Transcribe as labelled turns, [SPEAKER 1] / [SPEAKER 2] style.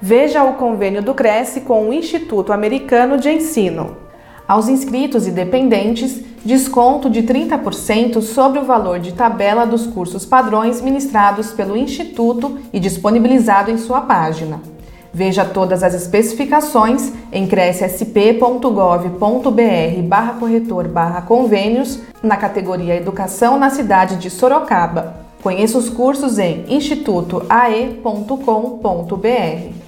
[SPEAKER 1] Veja o convênio do Cresce com o Instituto Americano de Ensino. Aos inscritos e dependentes, desconto de 30% sobre o valor de tabela dos cursos padrões ministrados pelo Instituto e disponibilizado em sua página. Veja todas as especificações em crescsp.gov.br barra corretor barra convênios na categoria Educação na cidade de Sorocaba. Conheça os cursos em institutoae.com.br.